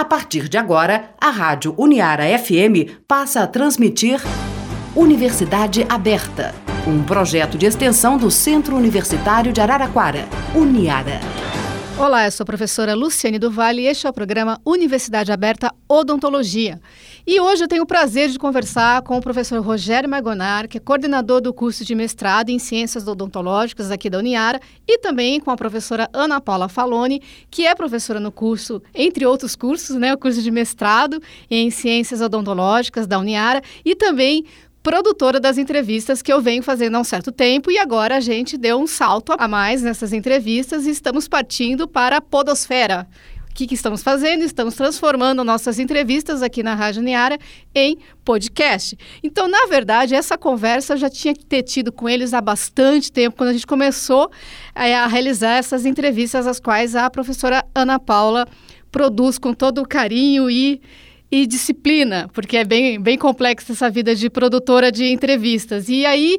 A partir de agora, a Rádio Uniara FM passa a transmitir Universidade Aberta, um projeto de extensão do Centro Universitário de Araraquara, Uniara. Olá, eu sou a professora Luciane Duval e este é o programa Universidade Aberta Odontologia. E hoje eu tenho o prazer de conversar com o professor Rogério Magonar, que é coordenador do curso de mestrado em Ciências Odontológicas aqui da Uniara, e também com a professora Ana Paula Faloni, que é professora no curso, entre outros cursos, né, o curso de mestrado em Ciências Odontológicas da Uniara, e também produtora das entrevistas que eu venho fazendo há um certo tempo e agora a gente deu um salto a mais nessas entrevistas e estamos partindo para a podosfera. O que, que, estamos fazendo? Estamos transformando nossas entrevistas aqui na Rádio Niara em podcast. Então, na verdade, essa conversa eu já tinha que ter tido com eles há bastante tempo, quando a gente começou é, a realizar essas entrevistas, as quais a professora Ana Paula produz com todo o carinho e e disciplina, porque é bem, bem complexa essa vida de produtora de entrevistas. E aí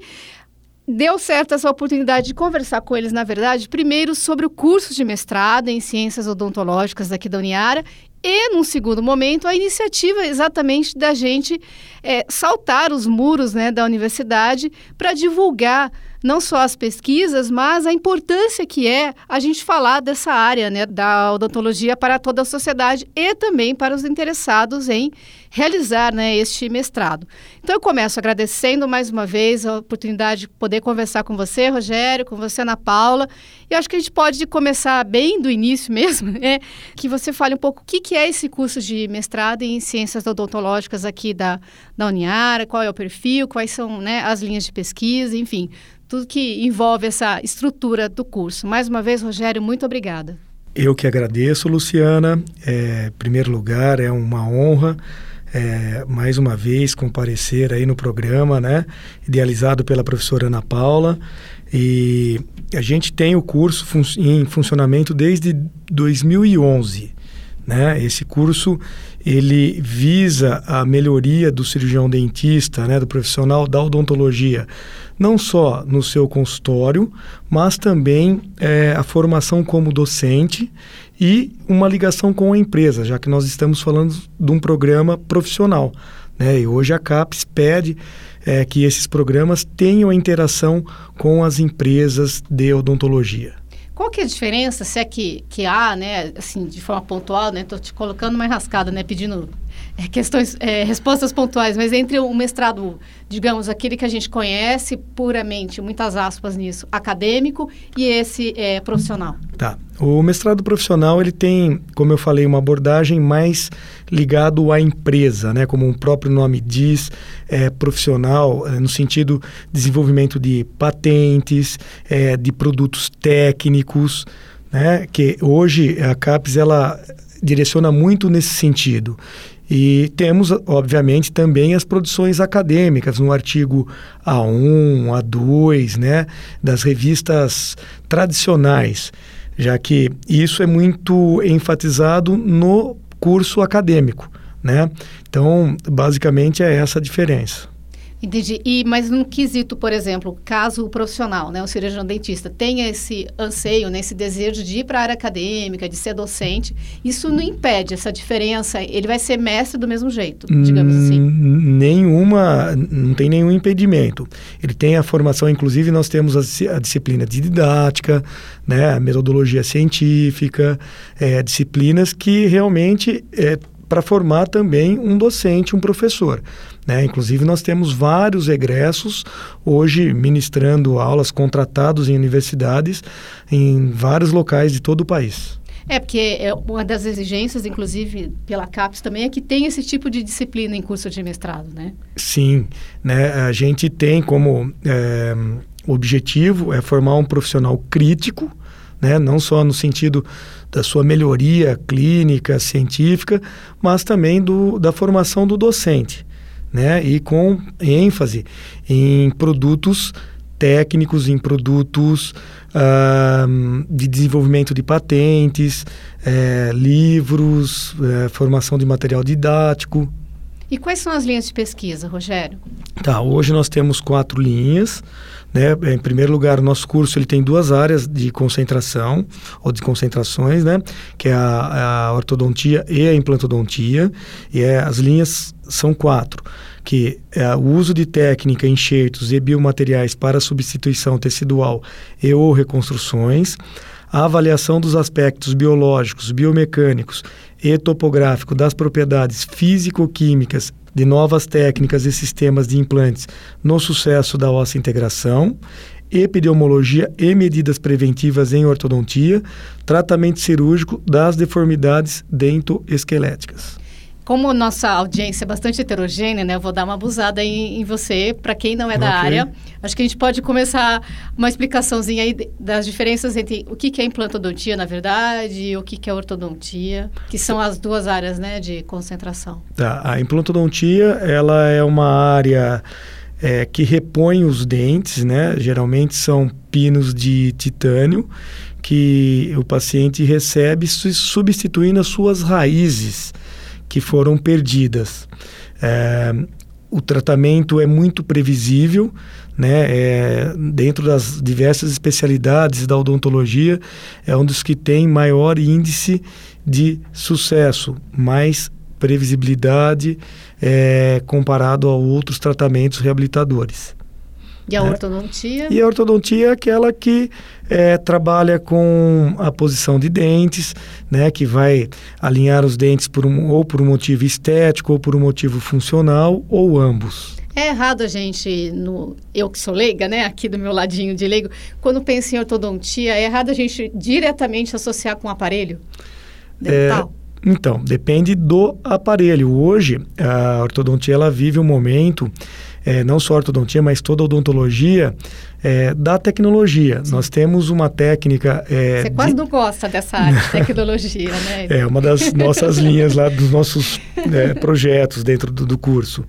deu certo essa oportunidade de conversar com eles, na verdade, primeiro sobre o curso de mestrado em ciências odontológicas daqui da Uniara e, num segundo momento, a iniciativa exatamente da gente é, saltar os muros né, da universidade para divulgar não só as pesquisas, mas a importância que é a gente falar dessa área né, da odontologia para toda a sociedade e também para os interessados em realizar né, este mestrado. Então, eu começo agradecendo mais uma vez a oportunidade de poder conversar com você, Rogério, com você, Ana Paula. E acho que a gente pode começar bem do início mesmo, né? que você fale um pouco o que, que é esse curso de mestrado em ciências odontológicas aqui da, da Uniara, qual é o perfil, quais são né, as linhas de pesquisa, enfim, tudo que envolve essa estrutura do curso. Mais uma vez, Rogério, muito obrigada. Eu que agradeço, Luciana. É, em primeiro lugar, é uma honra é, mais uma vez comparecer aí no programa, né? Idealizado pela professora Ana Paula. E a gente tem o curso fun em funcionamento desde 2011. Né? Esse curso ele visa a melhoria do cirurgião dentista, né, do profissional da odontologia, não só no seu consultório, mas também é, a formação como docente e uma ligação com a empresa, já que nós estamos falando de um programa profissional. Né? E hoje a CAPES pede é, que esses programas tenham interação com as empresas de odontologia. Qual que é a diferença, se é que, que há, né, assim, de forma pontual, né, estou te colocando uma rascada, né, pedindo é, questões, é, respostas pontuais, mas entre o mestrado, digamos, aquele que a gente conhece puramente, muitas aspas nisso, acadêmico e esse é, profissional. Tá. O mestrado profissional ele tem, como eu falei, uma abordagem mais ligado à empresa, né? Como o próprio nome diz, é profissional é, no sentido de desenvolvimento de patentes, é, de produtos técnicos, né? Que hoje a CAPES ela direciona muito nesse sentido. E temos, obviamente, também as produções acadêmicas, no artigo A1, A2, né, das revistas tradicionais, já que isso é muito enfatizado no curso acadêmico. Né? Então, basicamente, é essa a diferença. Entendi. E, mas no quesito, por exemplo, caso o profissional, né, o cirurgião dentista, tenha esse anseio, né, esse desejo de ir para a área acadêmica, de ser docente, isso não impede essa diferença? Ele vai ser mestre do mesmo jeito, digamos assim? Nenhuma, não tem nenhum impedimento. Ele tem a formação, inclusive nós temos a, a disciplina de didática, né, a metodologia científica, é, disciplinas que realmente é, para formar também um docente, um professor. Né? Inclusive, nós temos vários egressos hoje ministrando aulas contratados em universidades em vários locais de todo o país. É, porque é uma das exigências, inclusive pela CAPES também, é que tem esse tipo de disciplina em curso de mestrado, né? Sim, né? a gente tem como é, objetivo é formar um profissional crítico, né? não só no sentido da sua melhoria clínica, científica, mas também do, da formação do docente, né? E com ênfase em produtos técnicos, em produtos uh, de desenvolvimento de patentes, é, livros, é, formação de material didático. E quais são as linhas de pesquisa, Rogério? Tá, hoje nós temos quatro linhas. Né? Em primeiro lugar, o nosso curso ele tem duas áreas de concentração ou de concentrações, né? que é a, a ortodontia e a implantodontia. E é, as linhas são quatro que é, o uso de técnica, enxertos e biomateriais para substituição tecidual e ou reconstruções, a avaliação dos aspectos biológicos, biomecânicos e topográfico das propriedades físico-químicas de novas técnicas e sistemas de implantes no sucesso da ossa integração, epidemiologia e medidas preventivas em ortodontia, tratamento cirúrgico das deformidades dentoesqueléticas. Como nossa audiência é bastante heterogênea, né, eu vou dar uma abusada em, em você, para quem não é da okay. área. Acho que a gente pode começar uma explicaçãozinha aí das diferenças entre o que, que é implantodontia, na verdade, e o que, que é ortodontia, que são as duas áreas né, de concentração. Tá, a implantodontia, ela é uma área é, que repõe os dentes, né? Geralmente são pinos de titânio que o paciente recebe substituindo as suas raízes que foram perdidas. É, o tratamento é muito previsível, né? É, dentro das diversas especialidades da odontologia, é um dos que tem maior índice de sucesso, mais previsibilidade é, comparado a outros tratamentos reabilitadores. E a né? ortodontia? E a ortodontia é aquela que é, trabalha com a posição de dentes, né, que vai alinhar os dentes por um, ou por um motivo estético ou por um motivo funcional ou ambos. É errado a gente, no, eu que sou leiga, né, aqui do meu ladinho de leigo, quando pensa em ortodontia, é errado a gente diretamente associar com o aparelho dental? É, então, depende do aparelho. Hoje, a ortodontia ela vive um momento é, não só a ortodontia, mas toda a odontologia, é, da tecnologia. Sim. Nós temos uma técnica. É, Você quase de... não gosta dessa área de tecnologia, né? É uma das nossas linhas lá, dos nossos é, projetos dentro do, do, curso.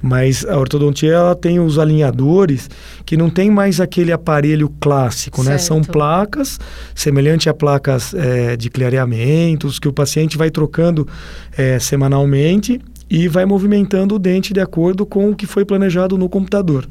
Mas a ortodontia ela tem os alinhadores que não tem mais aquele aparelho clássico, certo. né? São placas, semelhante a placas é, de clareamentos, que o paciente vai trocando é, semanalmente e vai movimentando o dente de acordo com o que foi planejado no computador.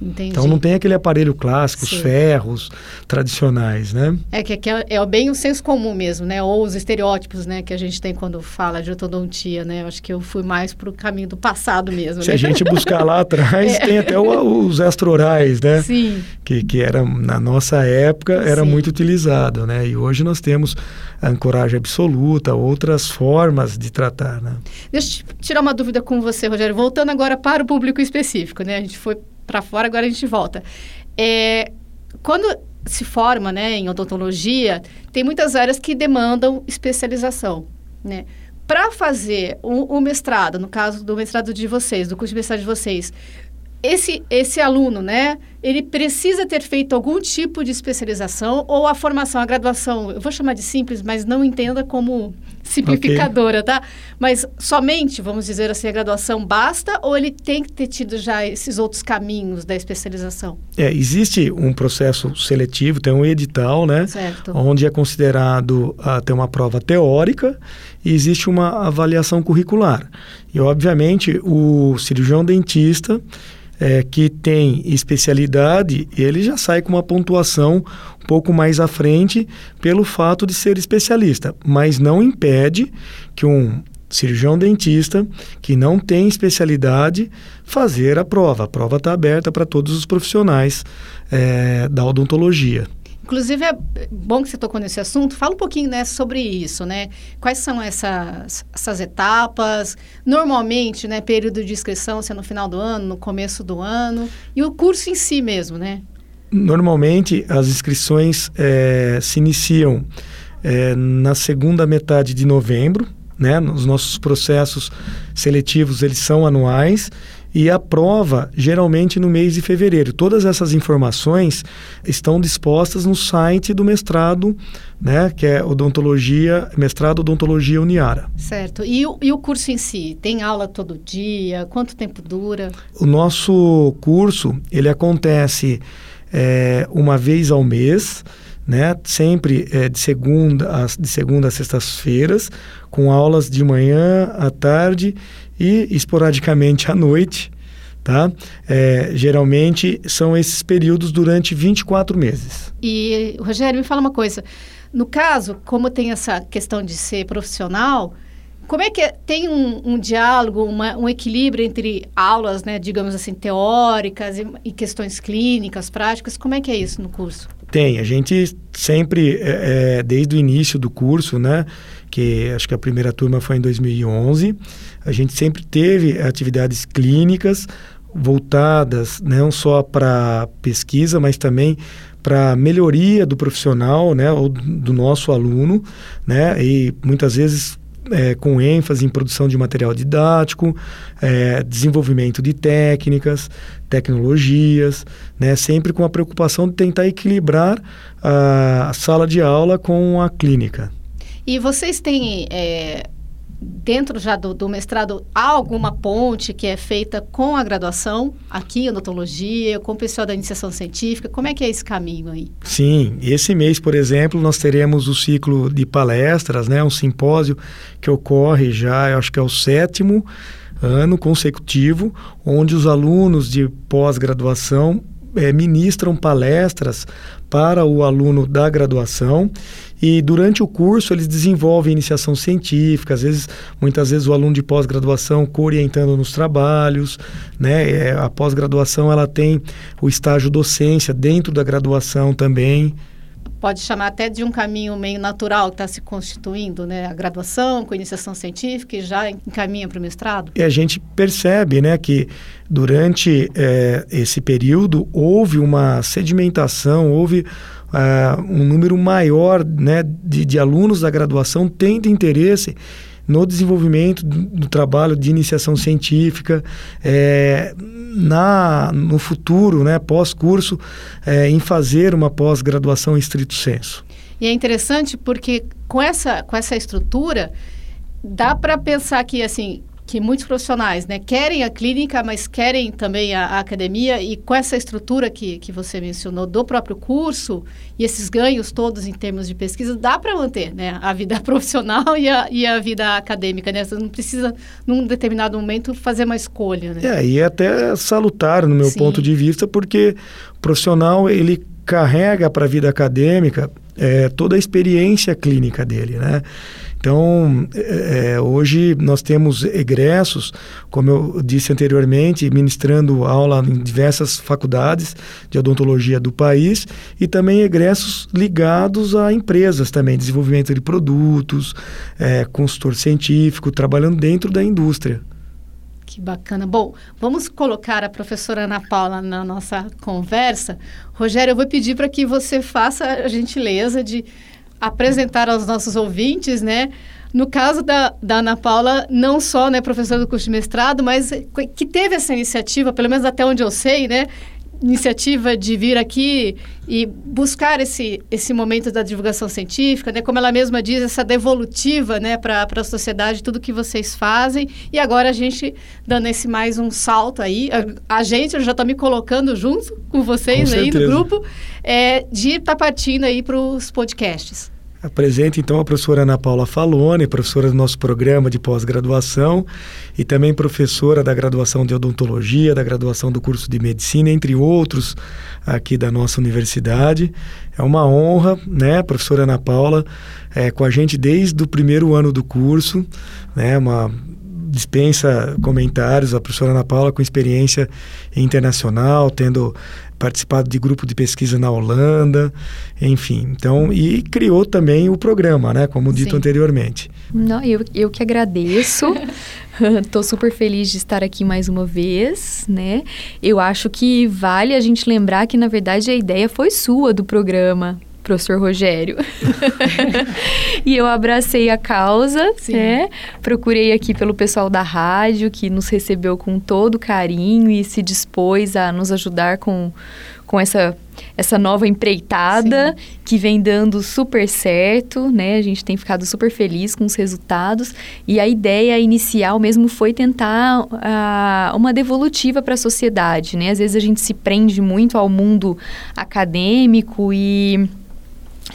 Entendi. Então não tem aquele aparelho clássico, Sim. os ferros tradicionais, né? É que, que é, é, bem o senso comum mesmo, né? Ou os estereótipos, né? Que a gente tem quando fala de ortodontia, né? Eu acho que eu fui mais para o caminho do passado mesmo. Se né? a gente buscar lá atrás, é. tem até o, os extra-orais, né? Sim. Que, que era, na nossa época, era Sim. muito utilizado, né? E hoje nós temos a ancoragem absoluta, outras formas de tratar, né? Deixa eu tirar uma dúvida com você, Rogério. Voltando agora para o público específico, né? A gente foi para fora, agora a gente volta. É, quando se forma né, em odontologia, tem muitas áreas que demandam especialização. Né? Para fazer o, o, mestrado, no caso do mestrado de vocês, do curso de mestrado de vocês, esse, esse aluno, né, ele precisa ter feito algum tipo de especialização ou a formação, a graduação, eu vou chamar de simples, mas não entenda como simplificadora, okay. tá? Mas somente, vamos dizer assim, a graduação basta ou ele tem que ter tido já esses outros caminhos da especialização? É, existe um processo seletivo, tem um edital, né? Certo. Onde é considerado uh, ter uma prova teórica e existe uma avaliação curricular. E, obviamente, o cirurgião dentista é, que tem especialidade, ele já sai com uma pontuação um pouco mais à frente pelo fato de ser especialista, mas não impede que um cirurgião dentista que não tem especialidade fazer a prova. A prova está aberta para todos os profissionais é, da odontologia. Inclusive, é bom que você tocou nesse assunto. Fala um pouquinho né, sobre isso, né? Quais são essas, essas etapas? Normalmente, né, período de inscrição, se é no final do ano, no começo do ano. E o curso em si mesmo, né? Normalmente, as inscrições é, se iniciam é, na segunda metade de novembro, né? Os nossos processos seletivos, eles são anuais e a prova geralmente no mês de fevereiro. Todas essas informações estão dispostas no site do mestrado, né, que é odontologia, mestrado odontologia Uniara. Certo. E o, e o curso em si, tem aula todo dia? Quanto tempo dura? O nosso curso, ele acontece é, uma vez ao mês, né? Sempre é, de segunda a, de segunda a sextas-feiras, com aulas de manhã à tarde e esporadicamente à noite, tá? É, geralmente são esses períodos durante 24 meses. E, Rogério, me fala uma coisa. No caso, como tem essa questão de ser profissional, como é que é? tem um, um diálogo, uma, um equilíbrio entre aulas, né, digamos assim, teóricas e, e, questões clínicas, práticas? Como é que é isso no curso? Tem. A gente sempre, é, é, desde o início do curso, né, que acho que a primeira turma foi em 2011, a gente sempre teve atividades clínicas voltadas não só para pesquisa, mas também para melhoria do profissional, né, ou do nosso aluno, né, e muitas vezes é, com ênfase em produção de material didático, é, desenvolvimento de técnicas, tecnologias, né, sempre com a preocupação de tentar equilibrar a sala de aula com a clínica. E vocês têm é, dentro já do, do, mestrado, alguma ponte que é feita com a graduação, aqui em odontologia, com o pessoal da iniciação científica? Como é que é esse caminho aí? Sim, esse mês, por exemplo, nós teremos o ciclo de palestras, né, um simpósio que ocorre já, eu acho que é o sétimo ano consecutivo, onde os alunos de pós-graduação é, ministram palestras para o aluno da graduação e durante o curso eles desenvolvem iniciação científica, às vezes, muitas vezes o aluno de pós-graduação orientando nos trabalhos, né? É, a pós-graduação ela tem o estágio docência dentro da graduação também pode chamar até de um caminho meio natural que está se constituindo, né? A graduação com iniciação científica e já encaminha para o mestrado. E a gente percebe, né, que durante é, esse período houve uma sedimentação, houve uh, um número maior né, de, de alunos da graduação tendo interesse no desenvolvimento do, trabalho de iniciação científica, é, na, no futuro, né, pós-curso, é, em fazer uma pós-graduação em estrito senso. E é interessante porque com essa, com essa estrutura, dá para pensar que, assim, que muitos profissionais né, querem a clínica, mas querem também a, a, academia, e com essa estrutura que, que você mencionou do próprio curso e esses ganhos todos em termos de pesquisa, dá para manter né, a vida profissional e a, e a vida acadêmica. Né? Você não precisa, num determinado momento, fazer uma escolha. Né? É, e é até salutar, no meu Sim. ponto de vista, porque o profissional ele carrega para a vida acadêmica é, toda a experiência clínica dele, né? Então, é, é, hoje nós temos egressos, como eu disse anteriormente, ministrando aula em diversas faculdades de odontologia do país e também egressos ligados a empresas também, desenvolvimento de produtos, é, consultor científico, trabalhando dentro da indústria. Que bacana. Bom, vamos colocar a professora Ana Paula na nossa conversa. Rogério, eu vou pedir para que você faça a gentileza de apresentar aos nossos ouvintes, né? No caso da, da Ana Paula, não só né, professora do curso de mestrado, mas que teve essa iniciativa, pelo menos até onde eu sei, né? Iniciativa de vir aqui e buscar esse, esse momento da divulgação científica, né? Como ela mesma diz, essa devolutiva, né? Para a sociedade, tudo que vocês fazem. E agora a gente dando esse mais um salto aí. A, a gente, eu já estou me colocando junto com vocês com aí no grupo, é, de estar tá partindo aí para os podcasts. Apresento então a professora Ana Paula Falone, professora do nosso programa de pós-graduação e também professora da graduação de odontologia, da graduação do curso de medicina, entre outros aqui da nossa universidade. É uma honra, né, professora Ana Paula, é, com a gente desde o primeiro ano do curso, né, uma dispensa comentários, a professora Ana Paula com experiência internacional, tendo participado de grupo de pesquisa na Holanda, enfim. Então, e criou também o programa, né, como dito Sim. anteriormente. Não, eu, eu que agradeço. Estou super feliz de estar aqui mais uma vez, né? Eu acho que vale a gente lembrar que, na verdade, a ideia foi sua do programa, professor Rogério. e eu abracei a causa, Sim. né? Procurei aqui pelo pessoal da rádio, que nos recebeu com todo carinho e se dispôs a nos ajudar com, com essa, essa nova empreitada Sim. que vem dando super certo, né? A gente tem ficado super feliz com os resultados. E a ideia inicial mesmo foi tentar uh, uma devolutiva para a sociedade, né? Às vezes a gente se prende muito ao mundo acadêmico e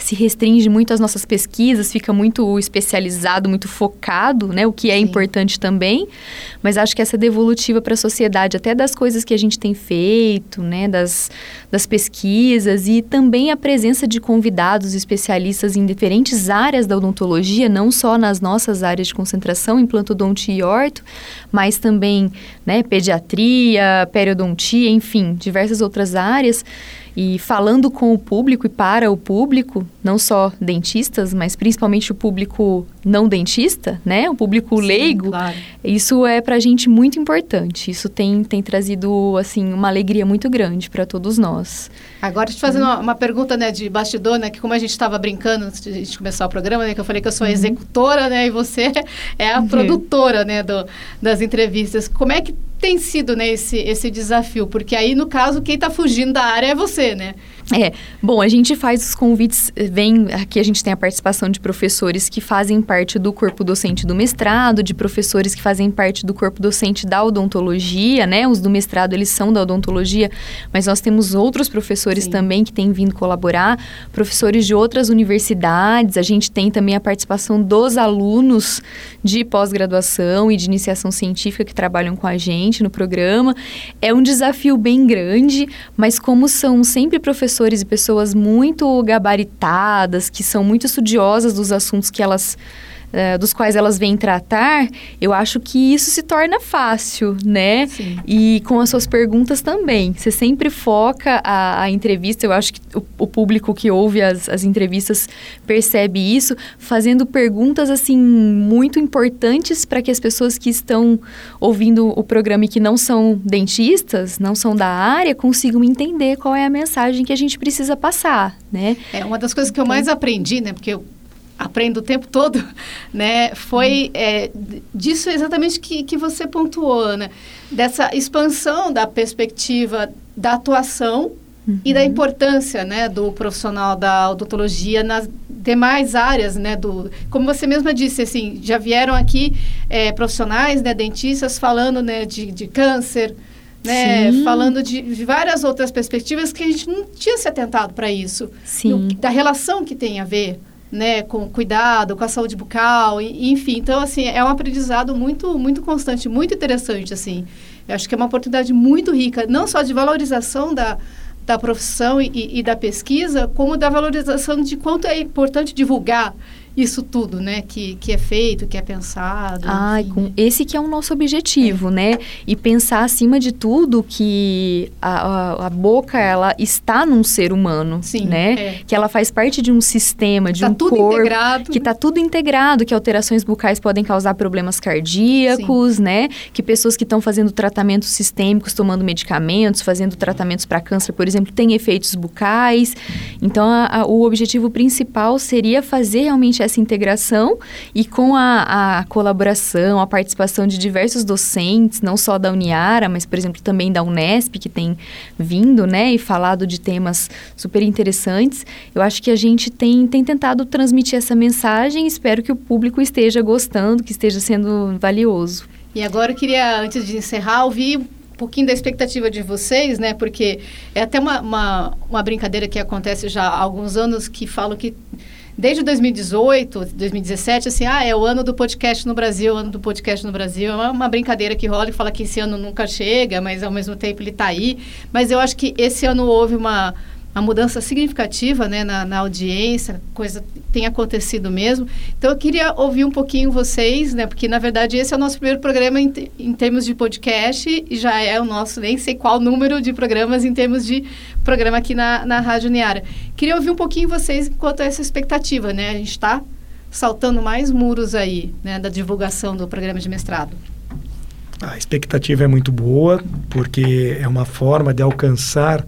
se restringe muito às nossas pesquisas, fica muito especializado, muito focado, né? O que é Sim. importante também. Mas acho que essa devolutiva para a sociedade, até das coisas que a gente tem feito, né? Das, das pesquisas e também a presença de convidados especialistas em diferentes áreas da odontologia, não só nas nossas áreas de concentração, implantodontia e orto, mas também né, pediatria, periodontia, enfim, diversas outras áreas e falando com o público e para o público, não só dentistas, mas principalmente o público não dentista, né? O público Sim, leigo. Claro. Isso é para a gente muito importante. Isso tem, tem trazido, assim, uma alegria muito grande para todos nós. Agora, te fazendo uma, uma, pergunta, né, de bastidor, né, que como a gente estava brincando antes de a gente começar o programa, né, que eu falei que eu sou a uhum. executora, né, e você é a uhum. produtora, né, do, das entrevistas. Como é que tem sido, né, esse, esse desafio? Porque aí, no caso, quem está fugindo da área é você, né? É, bom, a gente faz os convites, vem, aqui a gente tem a participação de professores que fazem parte do corpo docente do mestrado, de professores que fazem parte do corpo docente da odontologia, né? Os do mestrado, eles são da odontologia, mas nós temos outros professores Sim. também que têm vindo colaborar, professores de outras universidades, a gente tem também a participação dos alunos de pós-graduação e de iniciação científica que trabalham com a gente no programa. É um desafio bem grande, mas como são sempre professores professores e pessoas muito gabaritadas, que são muito estudiosas dos assuntos que elas uh, dos quais elas vêm tratar, eu acho que isso se torna fácil, né? Sim. E com as suas perguntas também. Você sempre foca a, a entrevista, eu acho que o, o público que ouve as, as entrevistas percebe isso, fazendo perguntas, assim, muito importantes para que as pessoas que estão ouvindo o programa e que não são dentistas, não são da área, consigam entender qual é a mensagem que a gente precisa passar, né? É uma das coisas que eu mais aprendi, né? Porque eu aprendo o tempo todo, né? Foi é, disso exatamente que, que você pontuou, Ana, dessa expansão da perspectiva da atuação uhum. e da uhum. importância, né, do profissional da odontologia nas demais áreas, né, do, como você mesma disse, assim, já vieram aqui é, profissionais, né, dentistas falando, né, de, de câncer, né, falando de, de, várias outras perspectivas que a gente não tinha se atentado para isso, Sim. da relação que tem a ver né, com cuidado, com a saúde bucal, enfim. Então, assim, é um aprendizado muito, muito constante, muito interessante, assim. Eu acho que é uma oportunidade muito rica, não só de valorização da, da profissão e, e da pesquisa, como da valorização de quanto é importante divulgar isso tudo, né, que, que é feito, que é pensado. Ai, com esse que é o nosso objetivo, é. né? E pensar acima de tudo que a, a, a, boca ela está num ser humano, Sim, né? É. Que ela faz parte de um sistema, de tá um corpo integrado. que está tudo integrado, que alterações bucais podem causar problemas cardíacos, Sim. né? Que pessoas que estão fazendo tratamentos sistêmicos, tomando medicamentos, fazendo tratamentos para câncer, por exemplo, têm efeitos bucais. Então, a, o objetivo principal seria fazer realmente essa integração e com a, a colaboração, a participação de diversos docentes, não só da Uniara, mas, por exemplo, também da Unesp, que tem vindo, né, e falado de temas super interessantes, eu acho que a gente tem, tem tentado transmitir essa mensagem espero que o público esteja gostando, que esteja sendo valioso. E agora eu queria, antes de encerrar, ouvir um pouquinho da expectativa de vocês, né? Porque é até uma, uma, uma brincadeira que acontece já há alguns anos que falam que desde 2018, 2017, assim, ah, é o ano do podcast no Brasil, o ano do podcast no Brasil. É uma brincadeira que rola e fala que esse ano nunca chega, mas ao mesmo tempo ele está aí. Mas eu acho que esse ano houve uma uma mudança significativa né, na, na, audiência, coisa tem acontecido mesmo. Então, eu queria ouvir um pouquinho vocês, né, porque, na verdade, esse é o nosso primeiro programa em, em, termos de podcast e já é o nosso, nem sei qual número de programas em termos de programa aqui na, na Rádio Niara. Queria ouvir um pouquinho vocês quanto a essa expectativa, né? A gente está saltando mais muros aí, né, da divulgação do programa de mestrado. A expectativa é muito boa, porque é uma forma de alcançar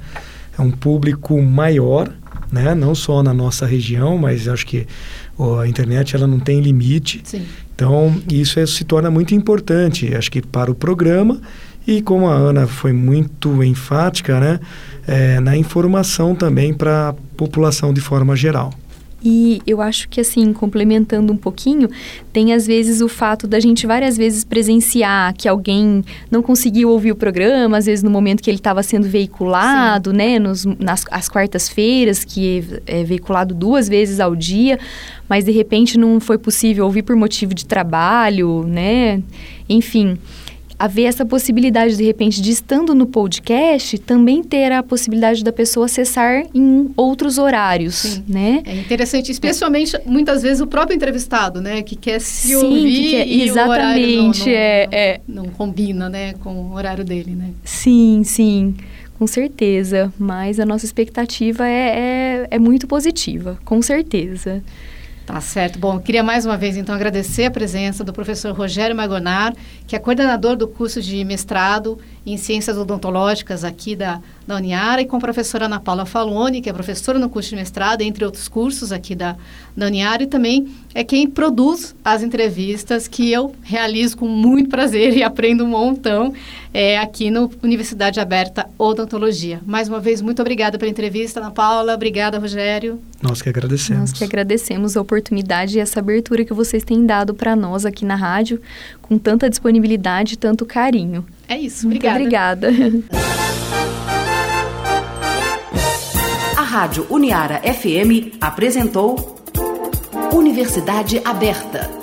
é um público maior, né? não só na nossa região, mas acho que a internet ela não tem limite. Sim. Então, isso é, se torna muito importante, acho que para o programa e como a Ana foi muito enfática, né, é, na informação também para a população de forma geral. E eu acho que, assim, complementando um pouquinho, tem às vezes o fato da gente várias vezes presenciar que alguém não conseguiu ouvir o programa, às vezes no momento que ele estava sendo veiculado, Sim. né, nos, nas as quartas-feiras, que é veiculado duas vezes ao dia, mas de repente não foi possível ouvir por motivo de trabalho, né, enfim haver essa possibilidade, de repente, de estando no podcast, também ter a possibilidade da pessoa acessar em outros horários, Sim. né? É interessante, especialmente, muitas vezes, o próprio entrevistado, né? Que quer se Sim, ouvir que quer, exatamente, não, não, é, não, é. não combina, né? Com o horário dele, né? Sim, sim. Com certeza, mas a nossa expectativa é, é, é muito positiva, com certeza. Tá certo. Bom, queria mais uma vez, então, agradecer a presença do professor Rogério Magonar, que é coordenador do curso de mestrado em Ciências Odontológicas aqui da, da Uniara, e com a professora Ana Paula Faloni, que é professora no curso de mestrado, entre outros cursos aqui da, da Uniara, e também é quem produz as entrevistas que eu realizo com muito prazer e aprendo um montão é, aqui no Universidade Aberta Odontologia. Mais uma vez, muito obrigada pela entrevista, Ana Paula. Obrigada, Rogério. Nós que agradecemos. Nós que agradecemos a oportunidade e essa abertura que vocês têm dado para nós aqui na rádio, com tanta disponibilidade e tanto carinho. É isso. Muito obrigada. A Rádio Uniara FM apresentou Universidade Aberta.